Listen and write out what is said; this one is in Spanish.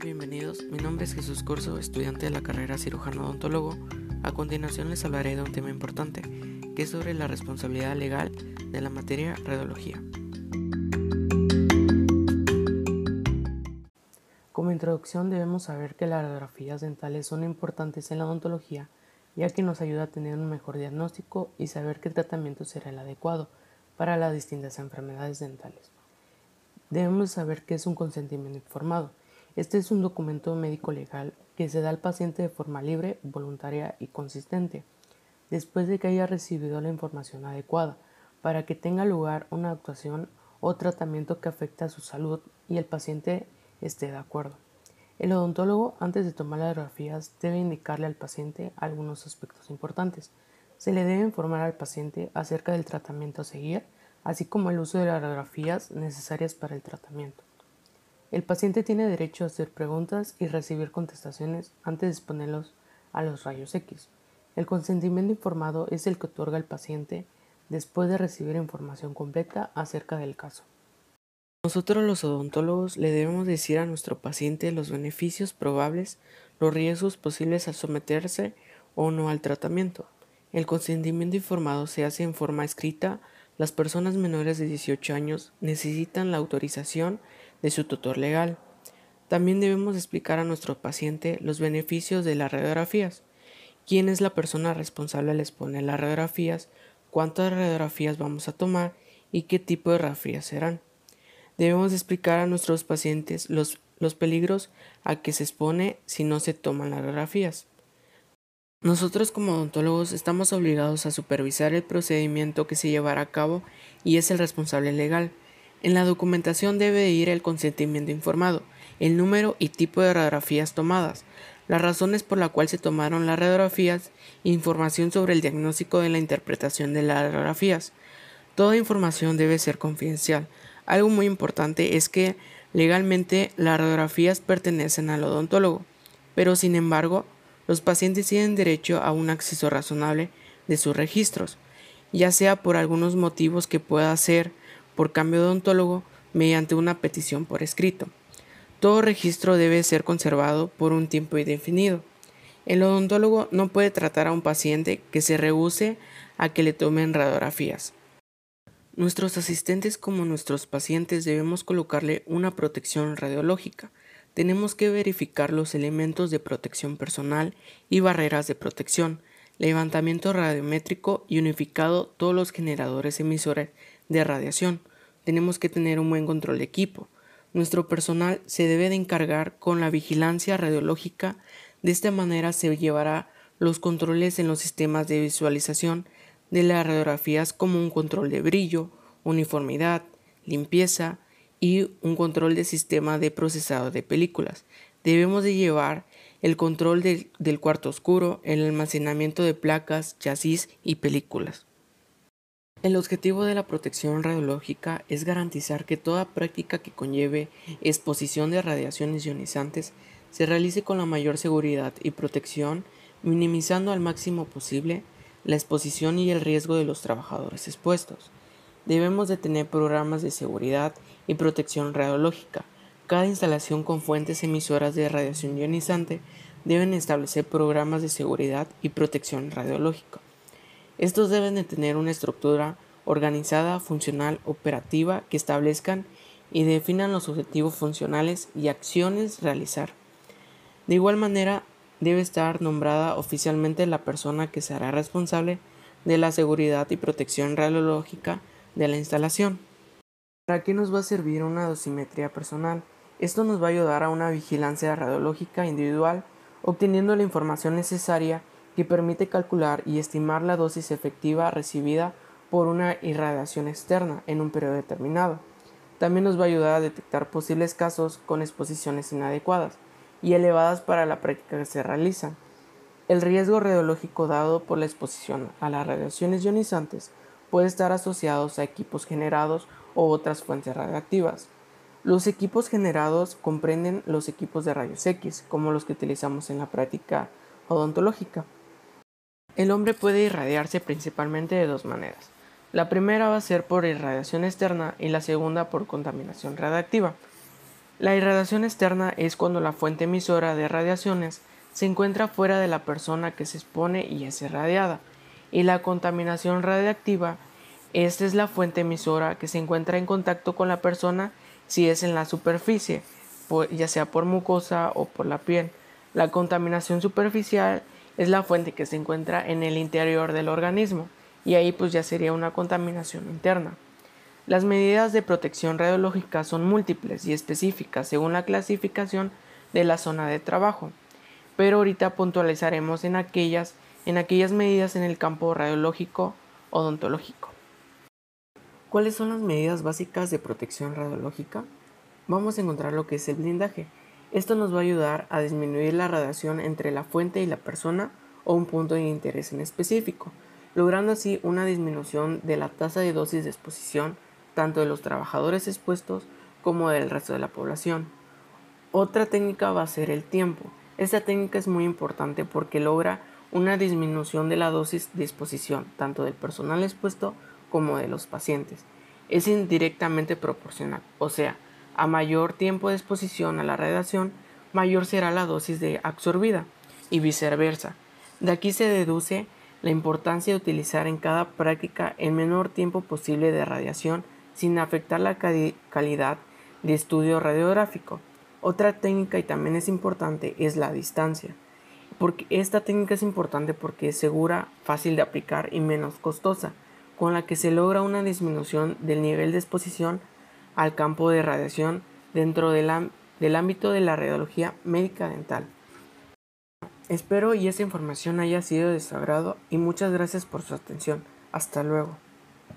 Bienvenidos. Mi nombre es Jesús Corso, estudiante de la carrera cirujano odontólogo. A continuación les hablaré de un tema importante, que es sobre la responsabilidad legal de la materia radiología. Como introducción debemos saber que las radiografías dentales son importantes en la odontología, ya que nos ayuda a tener un mejor diagnóstico y saber qué tratamiento será el adecuado para las distintas enfermedades dentales. Debemos saber qué es un consentimiento informado. Este es un documento médico legal que se da al paciente de forma libre, voluntaria y consistente, después de que haya recibido la información adecuada, para que tenga lugar una actuación o tratamiento que afecte a su salud y el paciente esté de acuerdo. El odontólogo, antes de tomar las radiografías, debe indicarle al paciente algunos aspectos importantes. Se le debe informar al paciente acerca del tratamiento a seguir, así como el uso de las radiografías necesarias para el tratamiento. El paciente tiene derecho a hacer preguntas y recibir contestaciones antes de exponerlos a los rayos X. El consentimiento informado es el que otorga el paciente después de recibir información completa acerca del caso. Nosotros los odontólogos le debemos decir a nuestro paciente los beneficios probables, los riesgos posibles al someterse o no al tratamiento. El consentimiento informado se hace en forma escrita las personas menores de 18 años necesitan la autorización de su tutor legal. También debemos explicar a nuestro paciente los beneficios de las radiografías, quién es la persona responsable al exponer las radiografías, cuántas radiografías vamos a tomar y qué tipo de radiografías serán. Debemos explicar a nuestros pacientes los, los peligros a que se expone si no se toman las radiografías. Nosotros como odontólogos estamos obligados a supervisar el procedimiento que se llevará a cabo y es el responsable legal. En la documentación debe ir el consentimiento informado, el número y tipo de radiografías tomadas, las razones por las cuales se tomaron las radiografías, información sobre el diagnóstico de la interpretación de las radiografías. Toda información debe ser confidencial. Algo muy importante es que legalmente las radiografías pertenecen al odontólogo, pero sin embargo los pacientes tienen derecho a un acceso razonable de sus registros, ya sea por algunos motivos que pueda ser por cambio de odontólogo mediante una petición por escrito. Todo registro debe ser conservado por un tiempo indefinido. El odontólogo no puede tratar a un paciente que se rehúse a que le tomen radiografías. Nuestros asistentes como nuestros pacientes debemos colocarle una protección radiológica, tenemos que verificar los elementos de protección personal y barreras de protección, levantamiento radiométrico y unificado todos los generadores emisores de radiación. Tenemos que tener un buen control de equipo. Nuestro personal se debe de encargar con la vigilancia radiológica. De esta manera se llevará los controles en los sistemas de visualización de las radiografías como un control de brillo, uniformidad, limpieza, y un control de sistema de procesado de películas. Debemos de llevar el control del cuarto oscuro, el almacenamiento de placas, chasis y películas. El objetivo de la protección radiológica es garantizar que toda práctica que conlleve exposición de radiaciones ionizantes se realice con la mayor seguridad y protección, minimizando al máximo posible la exposición y el riesgo de los trabajadores expuestos. Debemos de tener programas de seguridad y protección radiológica. Cada instalación con fuentes emisoras de radiación ionizante deben establecer programas de seguridad y protección radiológica. Estos deben de tener una estructura organizada, funcional, operativa que establezcan y definan los objetivos funcionales y acciones realizar. De igual manera, debe estar nombrada oficialmente la persona que será responsable de la seguridad y protección radiológica de la instalación. ¿Para qué nos va a servir una dosimetría personal? Esto nos va a ayudar a una vigilancia radiológica individual, obteniendo la información necesaria que permite calcular y estimar la dosis efectiva recibida por una irradiación externa en un periodo determinado. También nos va a ayudar a detectar posibles casos con exposiciones inadecuadas y elevadas para la práctica que se realizan. El riesgo radiológico dado por la exposición a las radiaciones ionizantes puede estar asociados a equipos generados o otras fuentes radiactivas. Los equipos generados comprenden los equipos de rayos X, como los que utilizamos en la práctica odontológica. El hombre puede irradiarse principalmente de dos maneras. La primera va a ser por irradiación externa y la segunda por contaminación radiactiva. La irradiación externa es cuando la fuente emisora de radiaciones se encuentra fuera de la persona que se expone y es irradiada. Y la contaminación radiactiva, esta es la fuente emisora que se encuentra en contacto con la persona si es en la superficie, ya sea por mucosa o por la piel. La contaminación superficial es la fuente que se encuentra en el interior del organismo y ahí pues ya sería una contaminación interna. Las medidas de protección radiológica son múltiples y específicas según la clasificación de la zona de trabajo, pero ahorita puntualizaremos en aquellas, en aquellas medidas en el campo radiológico odontológico. ¿Cuáles son las medidas básicas de protección radiológica? Vamos a encontrar lo que es el blindaje. Esto nos va a ayudar a disminuir la radiación entre la fuente y la persona o un punto de interés en específico, logrando así una disminución de la tasa de dosis de exposición tanto de los trabajadores expuestos como del resto de la población. Otra técnica va a ser el tiempo. Esta técnica es muy importante porque logra una disminución de la dosis de exposición tanto del personal expuesto como de los pacientes. Es indirectamente proporcional, o sea, a mayor tiempo de exposición a la radiación, mayor será la dosis de absorbida y viceversa. De aquí se deduce la importancia de utilizar en cada práctica el menor tiempo posible de radiación sin afectar la calidad de estudio radiográfico. Otra técnica y también es importante es la distancia. Porque esta técnica es importante porque es segura, fácil de aplicar y menos costosa, con la que se logra una disminución del nivel de exposición al campo de radiación dentro del, ámbito de la radiología médica dental. Espero y esa información haya sido de su agrado y muchas gracias por su atención. Hasta luego.